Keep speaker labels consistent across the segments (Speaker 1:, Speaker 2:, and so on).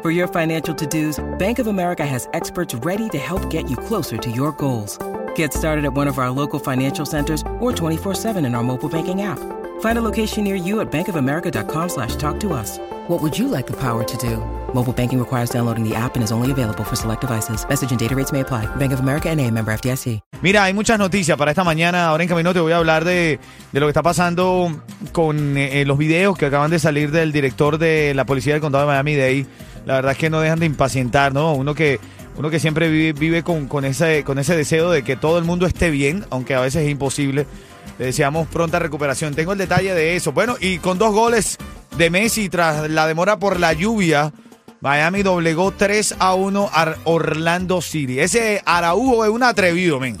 Speaker 1: For your financial to dos, Bank of America has experts ready to help get you closer to your goals. Get started at one of our local financial centers or 24-7 in our mobile banking app. Find a location near you at bankofamerica.com slash talk to us. What would you like the power to do? Mobile banking requires downloading the app and is only available for select devices. Message and data rates may apply. Bank of America and a member FDIC.
Speaker 2: Mira, hay muchas noticias para esta mañana. Ahora en camino te voy a hablar de, de lo que está pasando con eh, los videos que acaban de salir del director de la policía del condado de Miami-Dade. La verdad es que no dejan de impacientar, ¿no? Uno que, uno que siempre vive, vive con, con, ese, con ese deseo de que todo el mundo esté bien, aunque a veces es imposible. Le deseamos pronta recuperación. Tengo el detalle de eso. Bueno, y con dos goles de Messi tras la demora por la lluvia. Miami doblegó 3 a 1 a Orlando City. Ese Araujo es un atrevido, men.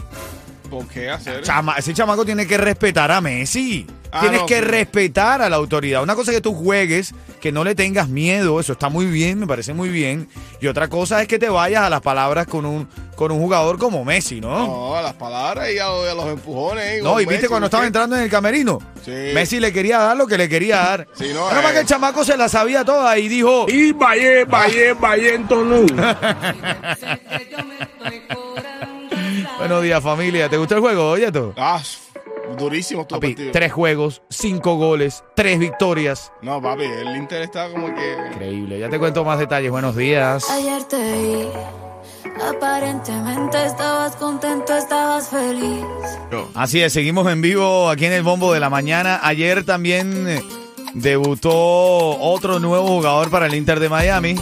Speaker 3: ¿Por qué hacer?
Speaker 2: Chama, ese chamaco tiene que respetar a Messi.
Speaker 3: Ah,
Speaker 2: Tienes
Speaker 3: no,
Speaker 2: que respetar a la autoridad. Una cosa es que tú juegues, que no le tengas miedo, eso está muy bien, me parece muy bien. Y otra cosa es que te vayas a las palabras con un, con un jugador como Messi, ¿no?
Speaker 3: No, a las palabras y a, a los empujones.
Speaker 2: No, y viste
Speaker 3: Messi,
Speaker 2: cuando estaba
Speaker 3: ¿qué?
Speaker 2: entrando en el camerino.
Speaker 3: Sí.
Speaker 2: Messi le quería dar lo que le quería dar.
Speaker 3: Sí, no,
Speaker 2: Nada más
Speaker 3: eh.
Speaker 2: que el chamaco se la sabía toda y dijo.
Speaker 4: Y vaya, vaya, vaya, entonces.
Speaker 2: Buenos días, familia. ¿Te gustó el juego, oye tú?
Speaker 3: Ah, durísimo tu
Speaker 2: Papi,
Speaker 3: partido.
Speaker 2: tres juegos, cinco goles, tres victorias.
Speaker 3: No, papi, el Inter está como que.
Speaker 2: Increíble. Ya te cuento más detalles. Buenos días.
Speaker 5: Ayer te vi, aparentemente estabas contento, estabas feliz.
Speaker 2: Así es, seguimos en vivo aquí en el Bombo de la Mañana. Ayer también eh, debutó otro nuevo jugador para el Inter de Miami,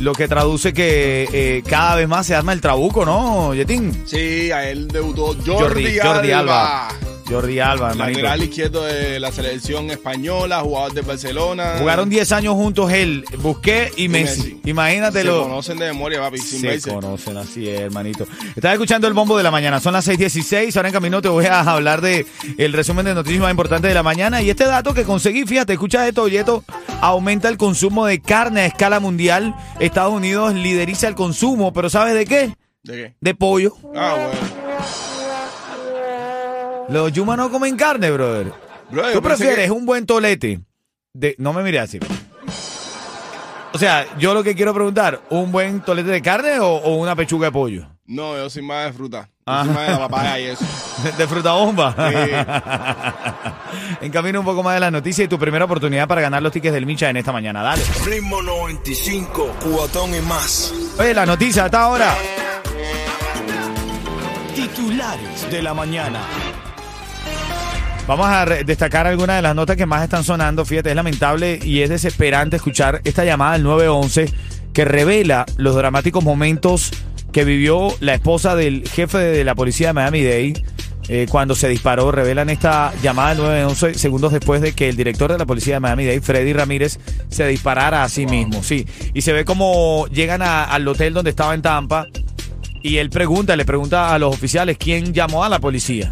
Speaker 2: lo que traduce que eh, cada vez más se arma el trabuco, ¿no, Yetín?
Speaker 3: Sí, a él debutó Jordi,
Speaker 2: Jordi
Speaker 3: Alba.
Speaker 2: Alba. Jordi Alba, hermanito.
Speaker 3: Lateral izquierdo de la selección española, jugador de Barcelona.
Speaker 2: Jugaron 10 años juntos él, Busqué y Messi.
Speaker 3: Messi. Se
Speaker 2: Imagínatelo.
Speaker 3: conocen de memoria, papi, sin
Speaker 2: Se conocen, así es, hermanito. Estás escuchando el bombo de la mañana. Son las 6:16. Ahora en camino te voy a hablar de el resumen de noticias más importantes de la mañana. Y este dato que conseguí, fíjate, escucha esto, Yeto. Aumenta el consumo de carne a escala mundial. Estados Unidos lideriza el consumo, pero ¿sabes de qué?
Speaker 3: ¿De qué?
Speaker 2: De pollo.
Speaker 3: Ah, bueno.
Speaker 2: Los yumas no comen carne, brother. ¿Tú prefieres
Speaker 3: que-
Speaker 2: un buen tolete? De, no me mires así. O sea, yo lo que quiero preguntar, ¿un buen tolete de carne o, o una pechuga de pollo?
Speaker 3: No, yo soy más de fruta. Yo
Speaker 2: Ajá.
Speaker 3: soy más de la papaya y eso.
Speaker 2: De fruta bomba. en camino un poco más de las noticias y tu primera oportunidad para ganar los tickets del Micha en esta mañana. Dale.
Speaker 4: Ritmo 95, cubatón y más.
Speaker 2: Oye, la noticia hasta ahora.
Speaker 4: Titulares de la mañana.
Speaker 2: Vamos a destacar algunas de las notas que más están sonando. Fíjate, es lamentable y es desesperante escuchar esta llamada al 911 que revela los dramáticos momentos que vivió la esposa del jefe de la policía de Miami-Dade eh, cuando se disparó. Revelan esta llamada al 911 segundos después de que el director de la policía de Miami-Dade, Freddy Ramírez, se disparara a sí mismo. Sí, y se ve como llegan al hotel donde estaba en Tampa y él pregunta, le pregunta a los oficiales quién llamó a la policía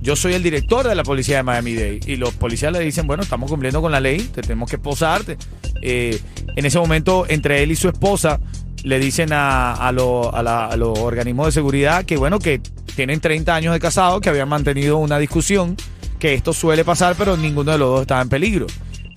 Speaker 2: yo soy el director de la policía de Miami-Dade y los policías le dicen, bueno, estamos cumpliendo con la ley, te tenemos que posarte. Eh, en ese momento, entre él y su esposa, le dicen a, a, lo- a la- a los organismos de seguridad que, bueno, que tienen 30 años de casado, que habían mantenido una discusión, que esto suele pasar, pero ninguno de los dos estaba en peligro.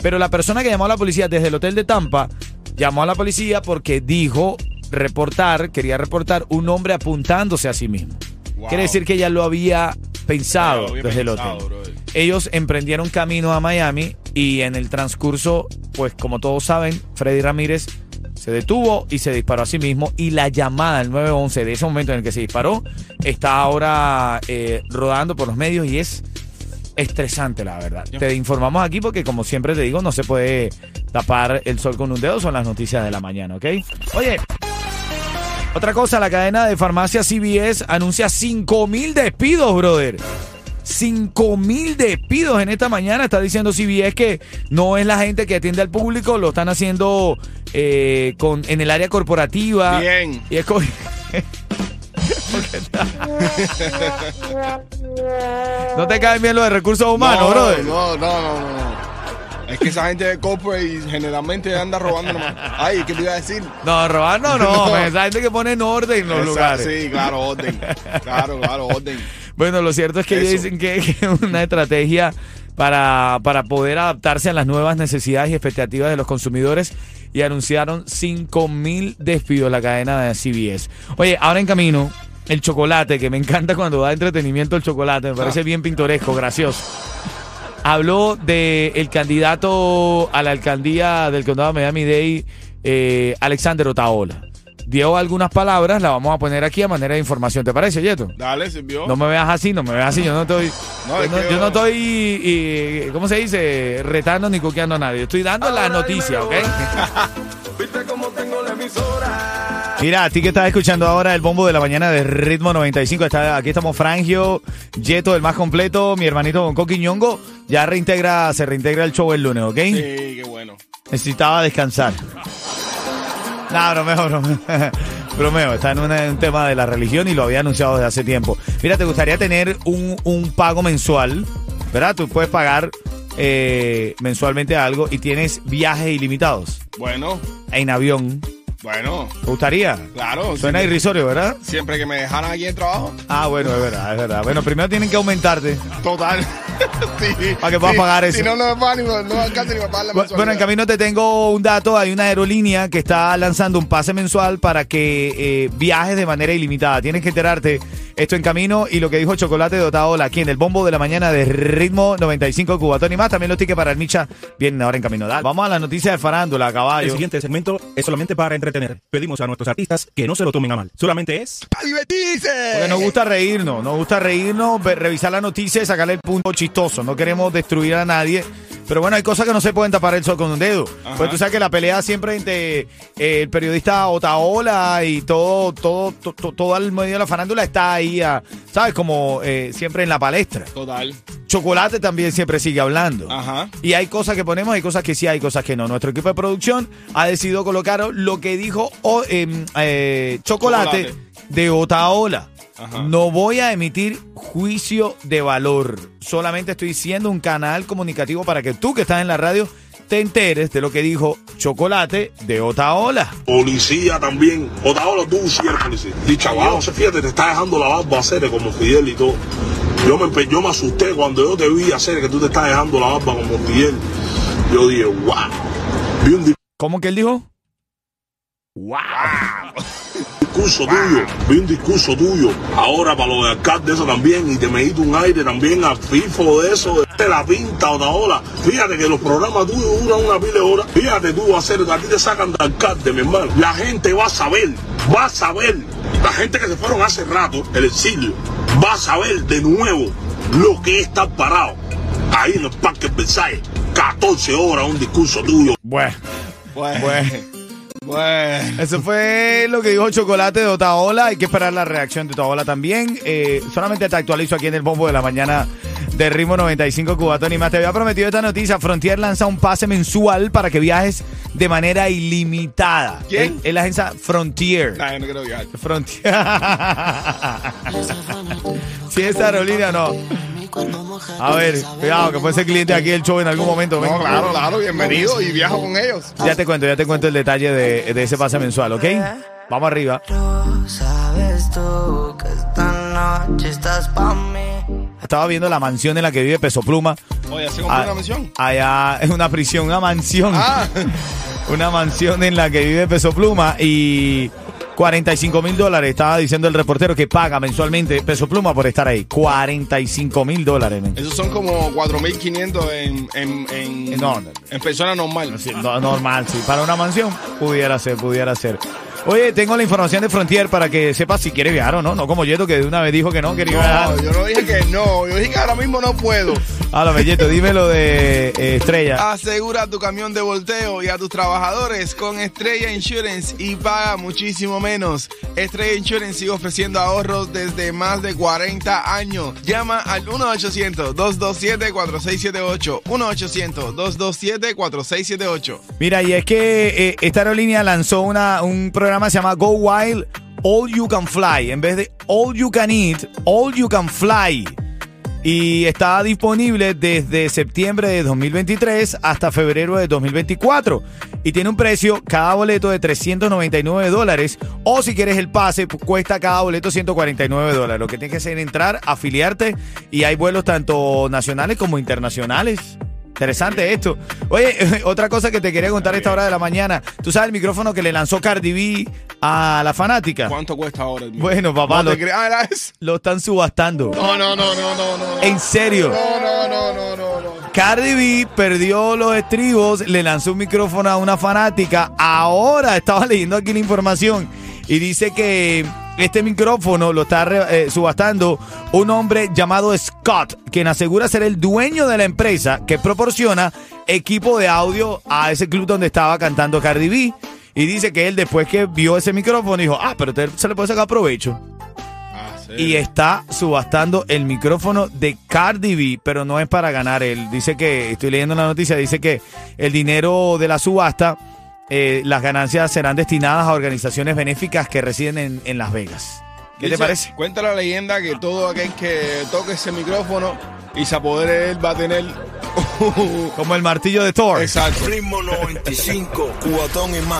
Speaker 2: Pero la persona que llamó a la policía desde el hotel de Tampa, llamó a la policía porque dijo reportar, quería reportar un hombre apuntándose a sí mismo.
Speaker 3: Wow.
Speaker 2: Quiere decir que ella lo había pensado desde
Speaker 3: pensado,
Speaker 2: el hotel. Ellos emprendieron camino a Miami y en el transcurso, pues como todos saben, Freddy Ramírez se detuvo y se disparó a sí mismo y la llamada al 911 de ese momento en el que se disparó está ahora eh, rodando por los medios y es estresante la verdad. Te informamos aquí porque como siempre te digo no se puede tapar el sol con un dedo, son las noticias de la mañana, ¿ok? Oye, otra cosa, la cadena de farmacia CVS anuncia 5 mil despidos, brother. 5 mil despidos en esta mañana. Está diciendo CBS que no es la gente que atiende al público, lo están haciendo eh, con, en el área corporativa.
Speaker 3: Bien.
Speaker 2: Y es co- no te caen bien lo de recursos humanos,
Speaker 3: no,
Speaker 2: brother.
Speaker 3: No, no, no, no. Que esa gente de corporate y generalmente anda robando nomás. Ay, ¿qué te iba a decir?
Speaker 2: No, robar no, no, esa gente que pone en orden en los
Speaker 3: Esa-
Speaker 2: lugares.
Speaker 3: Sí, claro, orden. Claro, claro, orden.
Speaker 2: Bueno, lo cierto es que ellos
Speaker 3: Eso.
Speaker 2: dicen que que es una estrategia para, para poder adaptarse a las nuevas necesidades y expectativas de los consumidores y anunciaron 5 mil despidos la cadena de CBS. Oye, ahora en camino, el chocolate, que me encanta cuando da entretenimiento el chocolate, me parece bien pintoresco, gracioso. Habló de el candidato a la alcaldía del condado de Miami-Dade, eh, Alexander Otaola. Dio algunas palabras, las vamos a poner aquí a manera de información. ¿Te parece, Yeto?
Speaker 3: Dale, sirvió.
Speaker 2: No me veas así, no me veas así. Yo no estoy.
Speaker 3: No,
Speaker 2: yo, no, yo estoy. y- ¿Cómo se dice? Retando ni coqueando a nadie. Estoy dando la noticia, ¿ok? Mira, a ti que estás escuchando ahora el bombo de la mañana de Ritmo 95. Está, aquí estamos Frangio, Yeto, el más completo, mi hermanito Bonco Quiñongo. Ya reintegra, se reintegra el show el lunes, ¿ok?
Speaker 3: Sí, qué bueno.
Speaker 2: Necesitaba descansar. No, bromeo, bromeo. Bromeo, está en una- un tema de la religión y lo había anunciado desde hace tiempo. Mira, ¿te gustaría tener un, un pago mensual? ¿Verdad? Tú puedes pagar eh, mensualmente algo y tienes viajes ilimitados
Speaker 3: Bueno,
Speaker 2: en avión.
Speaker 3: Bueno,
Speaker 2: ¿Te gustaría?
Speaker 3: claro.
Speaker 2: Suena
Speaker 3: siempre,
Speaker 2: irrisorio, ¿verdad?
Speaker 3: siempre que me dejaran aquí en trabajo.
Speaker 2: Ah, bueno, es verdad, es verdad. Bueno, primero tienen que aumentarte.
Speaker 3: Total. sí,
Speaker 2: Para que puedas pagar eso.
Speaker 3: Si no, no me pagan ni no me alcanza ni me pagan la
Speaker 2: Bu- Bueno, en
Speaker 3: mensualidad.
Speaker 2: camino te tengo un dato. Hay una aerolínea que está lanzando un pase mensual para que eh, viajes de manera ilimitada. Tienes que enterarte esto en camino y lo que dijo Chocolate de Otaola aquí en el bombo de la mañana de Ritmo 95 Cubatón y más. También los tickets para el Micha vienen ahora en camino. Dale. Vamos a la noticia de farándula,
Speaker 6: El
Speaker 2: caballo.
Speaker 6: siguiente segmento es solamente para entretener. Pedimos a nuestros artistas que no se lo tomen a mal. Solamente es
Speaker 7: ¡A divertirse!
Speaker 2: Porque nos gusta reírnos, nos gusta reírnos, revisar la noticia y sacarle el punto chistoso. No queremos destruir a nadie. Pero bueno, hay cosas que no se pueden tapar el sol con un dedo. Pues tú sabes que la pelea siempre entre eh, el periodista Otaola y todo, todo, to- to- todo el medio de la farándula está ahí, a- ¿sabes? Como eh, siempre en la palestra.
Speaker 3: Total.
Speaker 2: Chocolate también siempre sigue hablando.
Speaker 3: Ajá.
Speaker 2: Y hay cosas que ponemos, hay cosas que sí, hay cosas que no. Nuestro equipo de producción ha decidido colocar lo que dijo o- em, eh, Chocolate,
Speaker 3: Chocolate.
Speaker 2: De Otaola.
Speaker 3: Ajá.
Speaker 2: No voy a emitir juicio de valor. Solamente estoy siendo un canal comunicativo para que tú que estás en la radio te enteres de lo que dijo Chocolate de Otaola.
Speaker 8: Policía también. Otaola, tú sí eres policía. Y chaval, fíjate, te está dejando la barba hacer como Fidel y todo. Yo me, yo me asusté cuando yo te vi hacer que tú te estás dejando la barba como Fidel. Yo dije, wow. Vi un
Speaker 2: ¿Cómo que él dijo?
Speaker 8: Discurso tuyo, vi un discurso tuyo. Ahora para los de alcalde eso también. Y te me diste un aire también al FIFO de eso. De la pinta Otaola. Fíjate que los programas tuyos duran una pila de horas. Fíjate tú, va a a ti te sacan de alcalde, mi hermano. La gente va a saber, va a saber. La gente que se fueron hace rato, el exilio, va a saber de nuevo lo que es estar parado. Ahí en el Parque Versailles, 14 horas un discurso tuyo.
Speaker 2: Bueno,
Speaker 3: Bueno.
Speaker 2: bueno.
Speaker 3: Bueno.
Speaker 2: Eso fue lo que dijo Chocolate de Otaola. Hay que esperar la reacción de Otaola también. Eh, solamente te actualizo aquí en el bombo de la mañana de Ritmo 95 Cubatón y más. Te había prometido esta noticia. Frontier lanza un pase mensual para que viajes de manera ilimitada.
Speaker 3: ¿Quién?
Speaker 2: Es, la agencia Frontier.
Speaker 3: Nah, yo no quiero viajar.
Speaker 2: Frontier. si es aerolínea o no. A ver, cuidado, que puede ser cliente aquí del show en algún momento.
Speaker 3: No, claro, claro, bienvenido y viajo con ellos.
Speaker 2: Ya te cuento, ya te cuento el detalle de, de ese pase mensual, ¿ok? Vamos arriba.
Speaker 9: Sabes tú que esta noche estás pa' mí.
Speaker 2: Estaba viendo la mansión en la que vive Peso Pluma.
Speaker 3: Oye, ¿se compró
Speaker 2: Ah,
Speaker 3: una misión?
Speaker 2: Allá es una prisión, una mansión.
Speaker 3: Ah,
Speaker 2: Una mansión en la que vive Peso Pluma y 45 mil dólares. Estaba diciendo el reportero que paga mensualmente Peso Pluma por estar ahí. 45 mil dólares. men.
Speaker 3: esos son como 4.500 en, en, en,
Speaker 2: No, no.
Speaker 3: en persona normal.
Speaker 2: Sí, no- normal, sí. Para una mansión, pudiera ser, pudiera ser. Oye, tengo la información de Frontier para que sepas si quieres viajar o no. No como Yeto que de una vez dijo que no quería viajar.
Speaker 3: No, yo no dije que no. Yo dije que ahora mismo no puedo.
Speaker 2: Ahora, Yeto, dime lo de eh, Estrella.
Speaker 3: Asegura tu camión de volteo y a tus trabajadores con Estrella Insurance y paga muchísimo menos. Estrella Insurance sigue ofreciendo ahorros desde más de 40 años. Llama al 1-800-227-4678. 1-800-227-4678.
Speaker 2: Mira, y es que eh, esta aerolínea lanzó una, un programa que se llama Go Wild All You Can Fly. En vez de All You Can Eat, All You Can Fly. Y está disponible desde septiembre de 2023 hasta febrero de 2024. Y tiene un precio cada boleto de 399 dólares. O si quieres el pase, pues, cuesta cada boleto 149 dólares. Lo que tienes que hacer es entrar, afiliarte. Y hay vuelos tanto nacionales como internacionales. Interesante esto. Oye, otra cosa que te quería contar a esta hora de la mañana. ¿Tú sabes el micrófono que le lanzó Cardi B a la fanática?
Speaker 3: ¿Cuánto cuesta ahora? el mío?
Speaker 2: Bueno, papá,
Speaker 3: No
Speaker 2: lo,
Speaker 3: eso.
Speaker 2: lo están subastando.
Speaker 3: No, no, no, no, no, no. no.
Speaker 2: En serio.
Speaker 3: No, no, no, no, no, no.
Speaker 2: Cardi B perdió los estribos, le lanzó un micrófono a una fanática. Ahora estaba leyendo aquí la información y dice que este micrófono lo está eh, subastando un hombre llamado Scott, quien asegura ser el dueño de la empresa que proporciona equipo de audio a ese club donde estaba cantando Cardi B. Y dice que él después que vio ese micrófono dijo, ah, pero te- se le puede sacar provecho. Y está subastando el micrófono de Cardi B, pero no es para ganar. Él dice que, estoy leyendo la noticia, dice que el dinero de la subasta, eh, las ganancias serán destinadas a organizaciones benéficas que residen en, en Las Vegas. ¿Qué te parece?
Speaker 3: Cuenta la leyenda que todo aquel que toque ese micrófono y se apodere de él va a tener.
Speaker 2: Como el martillo de Thor.
Speaker 3: Exacto.
Speaker 4: Ritmo 95, cubatón y más.